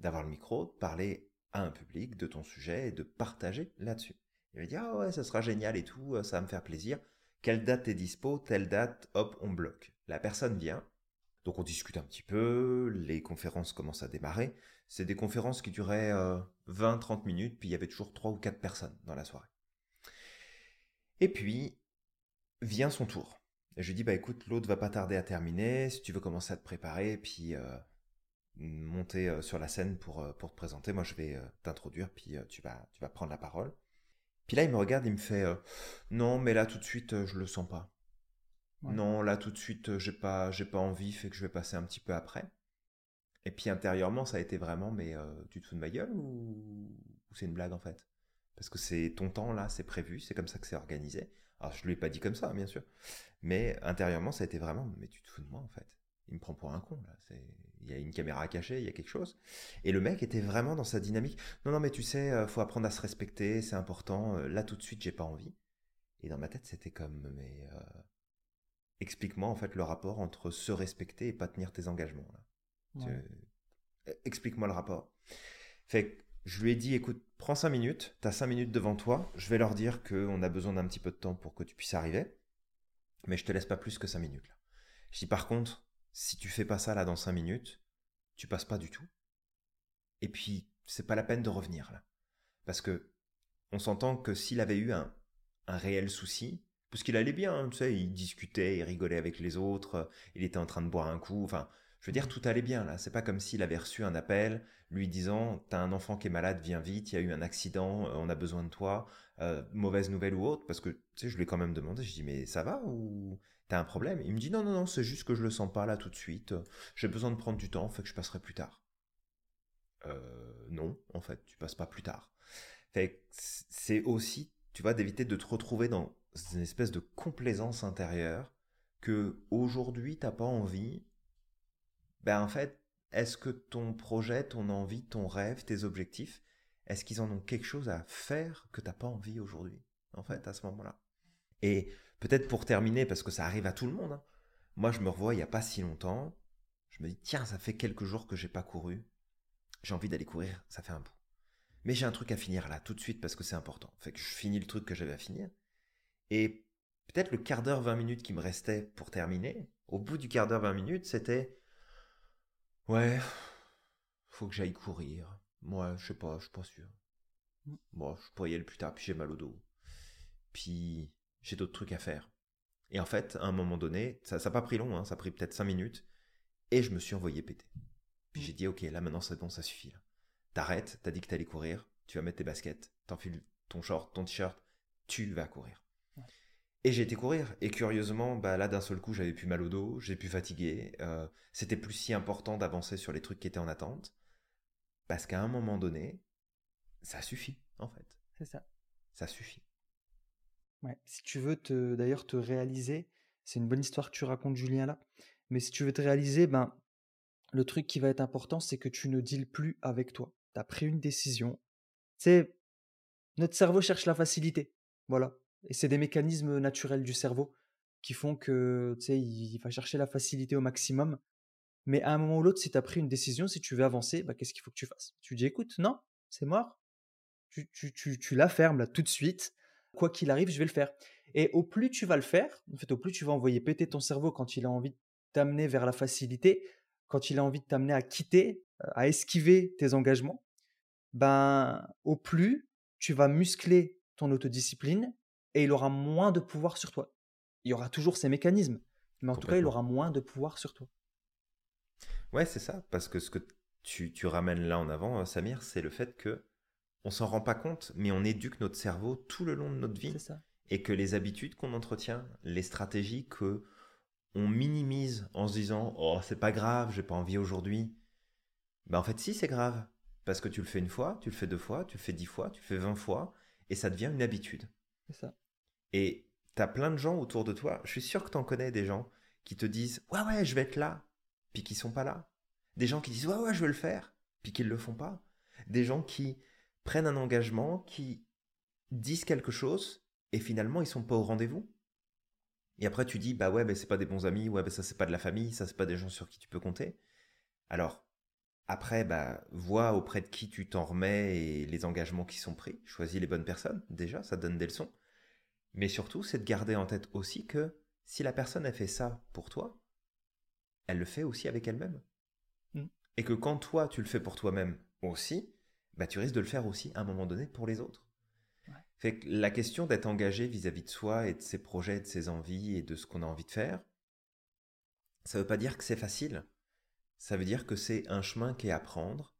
d'avoir le micro, de parler à un public de ton sujet et de partager là-dessus? Il avait dit, ah ouais, ça sera génial et tout, ça va me faire plaisir. Quelle date est dispo? Telle date, hop, on bloque. La personne vient, donc on discute un petit peu, les conférences commencent à démarrer. C'est des conférences qui duraient 20-30 euh, minutes, puis il y avait toujours 3 ou 4 personnes dans la soirée. Et puis, vient son tour. Je lui dis, bah écoute, l'autre va pas tarder à terminer, si tu veux commencer à te préparer, puis euh, monter euh, sur la scène pour, te présenter, moi je vais t'introduire, puis tu, vas, tu vas prendre la parole. Puis là, il me regarde, il me fait, non, mais là tout de suite, je le sens pas. Non, là tout de suite, j'ai pas, j'ai pas envie, fait que je vais passer un petit peu après. Et puis intérieurement, ça a été vraiment, mais tu te fous de ma gueule ou, c'est une blague en fait? Parce que c'est ton temps là, c'est prévu, c'est comme ça que c'est organisé. Alors je lui ai pas dit comme ça, bien sûr, mais intérieurement, ça a été vraiment, mais tu te fous de moi en fait. Il me prend pour un con là. Il y a une caméra cachée, il y a quelque chose. Et le mec était vraiment dans sa dynamique. Non, non, mais tu sais, faut apprendre à se respecter, c'est important. Là tout de suite, j'ai pas envie. Et dans ma tête, c'était comme, mais explique-moi en fait le rapport entre se respecter et pas tenir tes engagements. E, explique-moi le rapport. Fait je lui ai dit, écoute, prends 5 minutes, tu as 5 minutes devant toi, je vais leur dire qu'on a besoin d'un petit peu de temps pour que tu puisses arriver, mais je te laisse pas plus que 5 minutes là. Je dis par contre, si tu fais pas ça là dans 5 minutes, tu passes pas du tout. Et puis, c'est pas la peine de revenir là. Parce que on s'entend que s'il avait eu un, un réel souci, parce qu'il allait bien, tu sais, il discutait, il rigolait avec les autres, il était en train de boire un coup, enfin, je veux dire, tout allait bien là. C'est pas comme s'il avait reçu un appel lui disant T'as un enfant qui est malade, viens vite, il y a eu un accident, euh, on a besoin de toi, euh, mauvaise nouvelle ou autre. Parce que, tu sais, je lui ai quand même demandé Je dis Mais ça va ou t'as un problème? Il me dit Non, non, non, c'est juste que je le sens pas là tout de suite. J'ai besoin de prendre du temps, fait que je passerai plus tard. Euh, non, en fait, tu passes pas plus tard. Fait c'est aussi, tu vois, d'éviter de te retrouver dans une espèce de complaisance intérieure que aujourd'hui t'as pas envie. Ben en fait, est-ce que ton projet, ton envie, ton rêve, tes objectifs, est-ce qu'ils en ont quelque chose à faire que t'as pas envie aujourd'hui En fait, à ce moment-là? Et peut-être pour terminer, parce que ça arrive à tout le monde. Hein, moi, je me revois il y a pas si longtemps. Je me dis tiens, ça fait quelques jours que j'ai pas couru. J'ai envie d'aller courir. Ça fait un bout. Mais j'ai un truc à finir là, tout de suite, parce que c'est important. Fait que je finis le truc que j'avais à finir. Et peut-être le quart d'heure, 20 minutes qui me restait pour terminer, au bout du quart d'heure, 20 minutes, c'était Ouais, faut que j'aille courir. Moi, je sais pas, je suis pas sûr. Moi, je pourrais y aller plus tard, puis j'ai mal au dos. Puis j'ai d'autres trucs à faire. Et en fait, à un moment donné, ça n'a pas pris long, hein, ça a pris peut-être 5 minutes, et je me suis envoyé péter. Puis j'ai dit, ok, là maintenant c'est bon, ça suffit. T'arrêtes, t'as dit que t'allais courir, tu vas mettre tes baskets, t'enfiles ton short, ton t-shirt, tu vas courir. Et j'ai été courir. Et curieusement, bah là, d'un seul coup, j'avais plus mal au dos, j'ai plus fatigué. Euh, c'était plus si important d'avancer sur les trucs qui étaient en attente. Parce qu'à un moment donné, ça suffit, en fait. C'est ça. Ça suffit. Ouais. Si tu veux te, d'ailleurs te réaliser, c'est une bonne histoire que tu racontes, Julien, là. Mais si tu veux te réaliser, ben, le truc qui va être important, c'est que tu ne deals plus avec toi. Tu as pris une décision. C'est notre cerveau cherche la facilité. Voilà. Et c'est des mécanismes naturels du cerveau qui font que, tu sais, il va chercher la facilité au maximum. Mais à un moment ou l'autre, si tu as pris une décision, si tu veux avancer, bah, qu'est-ce qu'il faut que tu fasses? Tu dis, écoute, non, c'est mort. Tu, tu, tu, tu la fermes là tout de suite. Quoi qu'il arrive, je vais le faire. Et au plus tu vas le faire, en fait, au plus tu vas envoyer péter ton cerveau quand il a envie de t'amener vers la facilité, quand il a envie de t'amener à quitter, à esquiver tes engagements, ben, au plus tu vas muscler ton autodiscipline et il aura moins de pouvoir sur toi. Il y aura toujours ces mécanismes, mais en tout cas, il aura moins de pouvoir sur toi. Ouais, c'est ça, parce que ce que tu, tu ramènes là en avant, hein, Samir, c'est le fait que on s'en rend pas compte, mais on éduque notre cerveau tout le long de notre vie. Et que les habitudes qu'on entretient, les stratégies que on minimise en se disant oh c'est pas grave, j'ai pas envie aujourd'hui. Ben en fait si c'est grave parce que tu le fais une fois, tu le fais deux fois, tu le fais dix fois, tu le fais vingt fois et ça devient une habitude. Et tu as plein de gens autour de toi, je suis sûr que tu en connais des gens qui te disent ouais ouais je vais être là puis qui sont pas là. Des gens qui disent ouais ouais je vais le faire puis qui ne le font pas. Des gens qui prennent un engagement, qui disent quelque chose et finalement ils sont pas au rendez-vous. Et après tu dis bah ouais mais c'est pas des bons amis, ouais bah ça c'est pas de la famille, ça c'est pas des gens sur qui tu peux compter. Alors après bah vois auprès de qui tu t'en remets et les engagements qui sont pris, choisis les bonnes personnes déjà, ça donne des leçons. Mais surtout c'est de garder en tête aussi que si la personne a fait ça pour toi, elle le fait aussi avec elle-même. Mm. Et que quand toi tu le fais pour toi-même aussi, bah, tu risques de le faire aussi à un moment donné pour les autres. Fait que la question d'être engagé vis-à-vis de soi et de ses projets, de ses envies et de ce qu'on a envie de faire, ça ne veut pas dire que c'est facile. Ça veut dire que c'est un chemin qui est à prendre,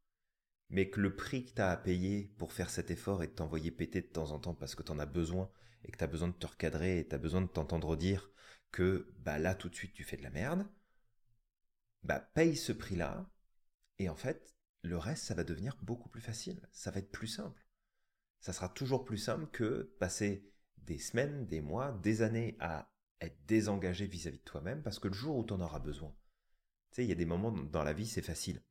mais que le prix que tu as à payer pour faire cet effort et de t'envoyer péter de temps en temps parce que tu en as besoin et que tu as besoin de te recadrer et tu as besoin de t'entendre dire que bah là tout de suite tu fais de la merde, bah paye ce prix-là et en fait le reste, ça va devenir beaucoup plus facile. Ça va être plus simple. Ça sera toujours plus simple que passer des semaines, des mois, des années à être désengagé vis-à-vis de toi-même parce que le jour où tu en auras besoin, tu sais, il y a des moments dans la vie, c'est facile.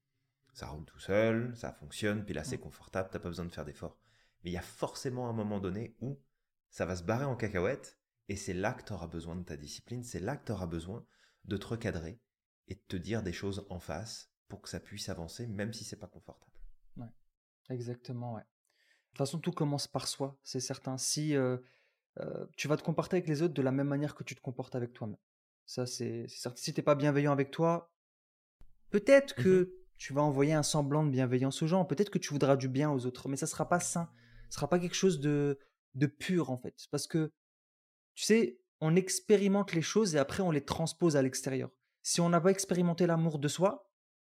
Ça roule tout seul, ça fonctionne, puis là c'est confortable, t'as pas besoin de faire d'efforts. Mais il y a forcément un moment donné où ça va se barrer en cacahuète et c'est là que tu auras besoin de ta discipline, c'est là que tu auras besoin de te recadrer et de te dire des choses en face pour que ça puisse avancer, même si c'est pas confortable. Ouais, exactement, ouais. De toute façon, tout commence par soi, c'est certain. Si euh, euh, tu vas te comporter avec les autres de la même manière que tu te comportes avec toi-même, ça c'est certain. Si t'es pas bienveillant avec toi, peut-être que mmh tu vas envoyer un semblant de bienveillance aux gens, peut-être que tu voudras du bien aux autres, mais ça sera pas sain, ça sera pas quelque chose de, de pur en fait, parce que tu sais, on expérimente les choses et après on les transpose à l'extérieur. Si on n'a pas expérimenté l'amour de soi,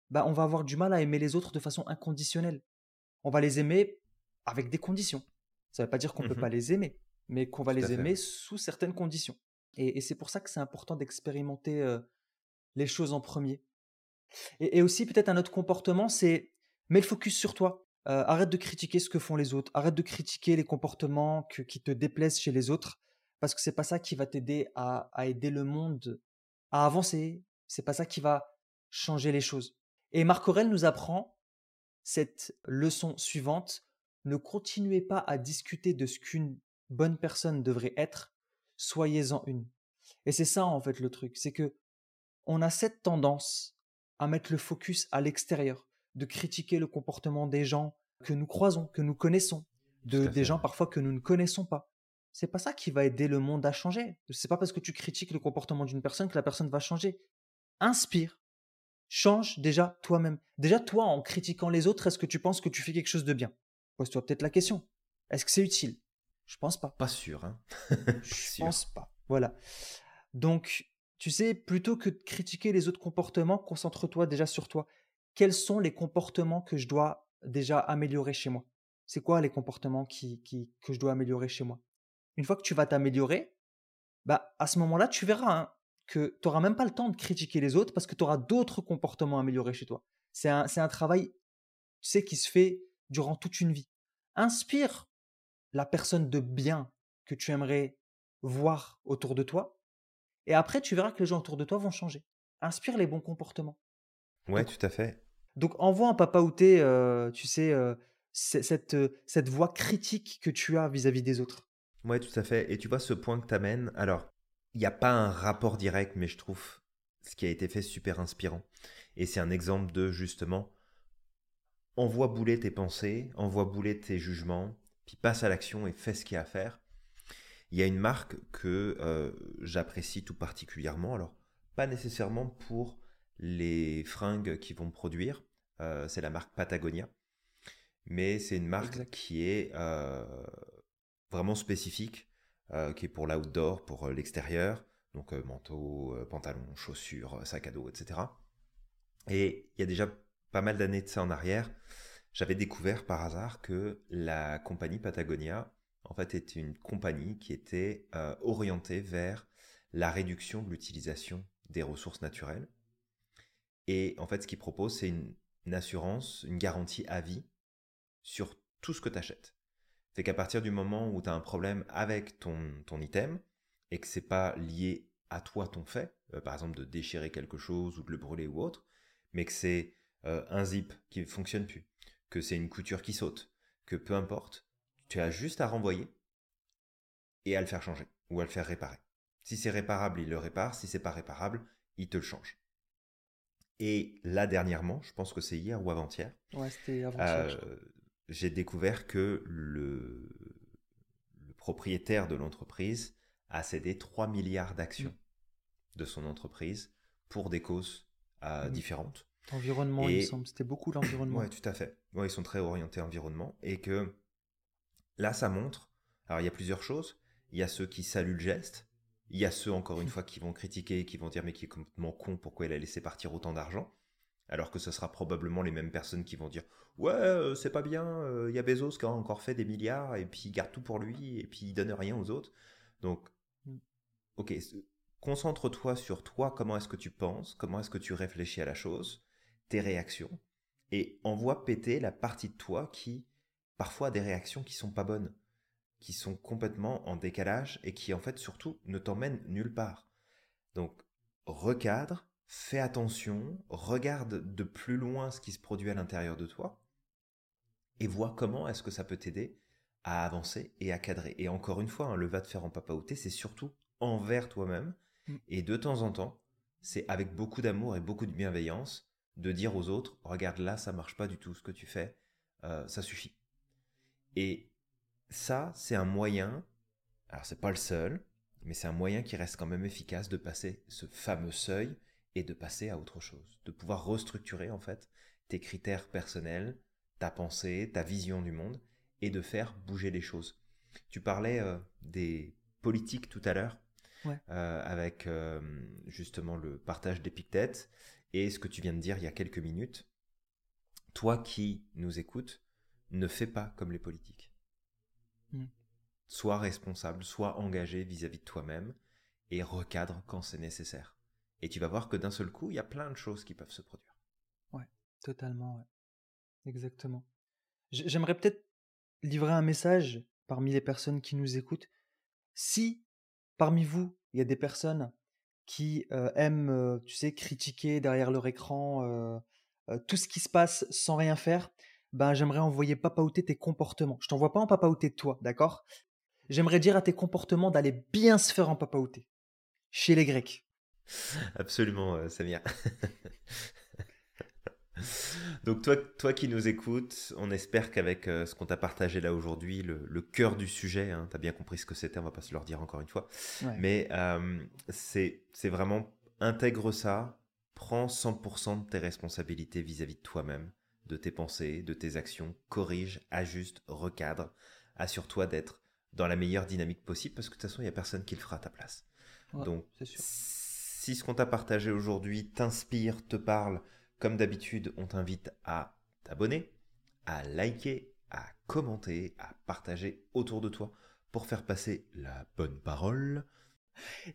bah, on va avoir du mal à aimer les autres de façon inconditionnelle. On va les aimer avec des conditions. Ça ne veut pas dire qu'on ne peut mmh pas les aimer, mais qu'on va les aimer sous certaines conditions. Et, c'est pour ça que c'est important d'expérimenter euh, les choses en premier. Et, aussi, peut-être un autre comportement, c'est mets le focus sur toi. Euh, arrête de critiquer ce que font les autres. Arrête de critiquer les comportements qui te déplaisent chez les autres, parce que c'est pas ça qui va t'aider à, aider le monde à avancer. C'est pas ça qui va changer les choses. Et Marc Aurel nous apprend cette leçon suivante ne continuez pas à discuter de ce qu'une bonne personne devrait être, soyez-en une. Et c'est ça en fait le truc, c'est que on a cette tendance à mettre le focus à l'extérieur, de critiquer le comportement des gens que nous croisons, que nous connaissons, de, des gens parfois que nous ne connaissons pas. c'est pas ça qui va aider le monde à changer. C'est pas parce que tu critiques le comportement d'une personne que la personne va changer. Inspire. Change déjà toi-même. Déjà, toi, en critiquant les autres, est-ce que tu penses que tu fais quelque chose de bien? Pose-toi peut-être la question. Est-ce que c'est utile? Je pense pas. Pas sûr. Hein Je pense pas. Voilà. Donc, tu sais, plutôt que de critiquer les autres comportements, concentre-toi déjà sur toi. Quels sont les comportements que je dois déjà améliorer chez moi? C'est quoi les comportements qui, que je dois améliorer chez moi? Une fois que tu vas t'améliorer, bah, à ce moment-là, tu verras hein, que tu n'auras même pas le temps de critiquer les autres parce que tu auras d'autres comportements améliorés chez toi. C'est un, un travail, tu sais, qui se fait durant toute une vie. Inspire la personne de bien que tu aimerais voir autour de toi et après, tu verras que les gens autour de toi vont changer. Inspire les bons comportements. Ouais, tout à fait. Donc, envoie un papa outé, euh, tu sais, euh, cette, euh, cette voix critique que tu as vis-à-vis des autres. Ouais, tout à fait. Et tu vois, ce point que tu amènes, alors, il n'y a pas un rapport direct, mais je trouve ce qui a été fait super inspirant. Et c'est un exemple de, justement, envoie bouler tes pensées, envoie bouler tes jugements, puis passe à l'action et fais ce qu'il y a à faire. Il y a une marque que euh, j'apprécie tout particulièrement, alors pas nécessairement pour les fringues qu'ils vont produire, euh, c'est la marque Patagonia, mais c'est une marque qui est euh, vraiment spécifique, qui est pour l'outdoor, pour l'extérieur, donc manteau, pantalon, chaussures, sac à dos, etc. Et il y a déjà pas mal d'années de ça en arrière, j'avais découvert par hasard que la compagnie Patagonia en fait, était une compagnie qui était euh, orientée vers la réduction de l'utilisation des ressources naturelles. Et en fait, ce qu'ils proposent, c'est une, assurance, une garantie à vie sur tout ce que tu achètes. C'est qu'à partir du moment où tu as un problème avec ton, item et que c'est pas lié à toi ton fait, euh, par exemple de déchirer quelque chose ou de le brûler ou autre, mais que c'est euh, un zip qui ne fonctionne plus, que c'est une couture qui saute, que peu importe, tu as juste à renvoyer et à le faire changer ou à le faire réparer. Si c'est réparable, il le répare. Si c'est pas réparable, il te le change. Et là, dernièrement, je pense que c'est hier ou avant-hier, euh, j'ai découvert que le, propriétaire de l'entreprise a cédé 3 milliards d'actions mm. de son entreprise pour des causes euh, mm. différentes. Environnement, il me semble. C'était beaucoup l'environnement. oui, tout à fait. Ouais, ils sont très orientés environnement. Et que Là, ça montre. Alors, il y a plusieurs choses. Il y a ceux qui saluent le geste. Il y a ceux, encore une fois, qui vont critiquer, qui vont dire mais qui est complètement con, pourquoi il a laissé partir autant d'argent? Alors que ce sera probablement les mêmes personnes qui vont dire ouais euh, c'est pas bien euh, il y a Bezos qui a encore fait des milliards et puis il garde tout pour lui et puis il donne rien aux autres donc mm. ok concentre-toi sur toi comment est-ce que tu penses comment est-ce que tu réfléchis à la chose tes réactions et envoie péter la partie de toi qui parfois des réactions qui sont pas bonnes, qui sont complètement en décalage et qui en fait surtout ne t'emmènent nulle part. Donc recadre, fais attention, regarde de plus loin ce qui se produit à l'intérieur de toi et vois comment est-ce que ça peut t'aider à avancer et à cadrer. Et encore une fois, hein, le va te faire en papaouté, c'est surtout envers toi-même mm. et de temps en temps, c'est avec beaucoup d'amour et beaucoup de bienveillance de dire aux autres, regarde là, ça marche pas du tout ce que tu fais, euh, ça suffit. Et ça, c'est un moyen, alors c'est pas le seul, mais c'est un moyen qui reste quand même efficace de passer ce fameux seuil et de passer à autre chose, de pouvoir restructurer en fait tes critères personnels, ta pensée, ta vision du monde et de faire bouger les choses. Tu parlais euh, des politiques tout à l'heure, euh, avec euh, justement le partage d'Épictète et ce que tu viens de dire il y a quelques minutes. Toi qui nous écoutes, ne fais pas comme les politiques. Hmm. Sois responsable, sois engagé vis-à-vis de toi-même et recadre quand c'est nécessaire. Et tu vas voir que d'un seul coup, il y a plein de choses qui peuvent se produire. Ouais, totalement, ouais. Exactement. J'aimerais peut-être livrer un message parmi les personnes qui nous écoutent. Si parmi vous, il y a des personnes qui euh, aiment, euh, tu sais, critiquer derrière leur écran euh, tout ce qui se passe sans rien faire, ben j'aimerais envoyer papaouter tes comportements. Je t'envoie pas en papaouter toi, d'accord? J'aimerais dire à tes comportements d'aller bien se faire en papaouter. Chez les Grecs. Absolument, euh, Samir. Donc toi, toi qui nous écoutes, on espère qu'avec euh, ce qu'on t'a partagé là aujourd'hui, le, cœur du sujet, hein, tu as bien compris ce que c'était, on va pas se le redire encore une fois, mais euh, c'est vraiment intègre ça, prends 100% de tes responsabilités vis-à-vis de toi-même, de tes pensées, de tes actions, corrige, ajuste, recadre, assure-toi d'être dans la meilleure dynamique possible parce que de toute façon, il n'y a personne qui le fera à ta place. Donc, si ce qu'on t'a partagé aujourd'hui t'inspire, te parle, comme d'habitude, on t'invite à t'abonner, à liker, à commenter, à partager autour de toi pour faire passer la bonne parole.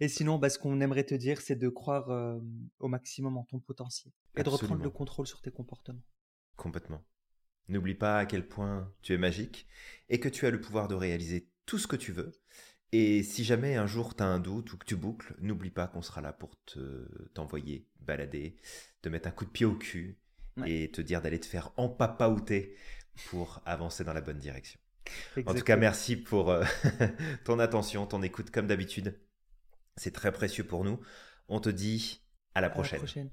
Et sinon, bah, ce qu'on aimerait te dire, c'est de croire euh, au maximum en ton potentiel et de reprendre le contrôle sur tes comportements. Complètement. N'oublie pas à quel point tu es magique et que tu as le pouvoir de réaliser tout ce que tu veux. Et si jamais un jour tu as un doute ou que tu boucles, n'oublie pas qu'on sera là pour te t'envoyer balader, te mettre un coup de pied au cul et te dire d'aller te faire empapaouter pour avancer dans la bonne direction. En tout cas, merci pour euh, ton attention, ton écoute comme d'habitude. C'est très précieux pour nous. On te dit à la prochaine. À la prochaine.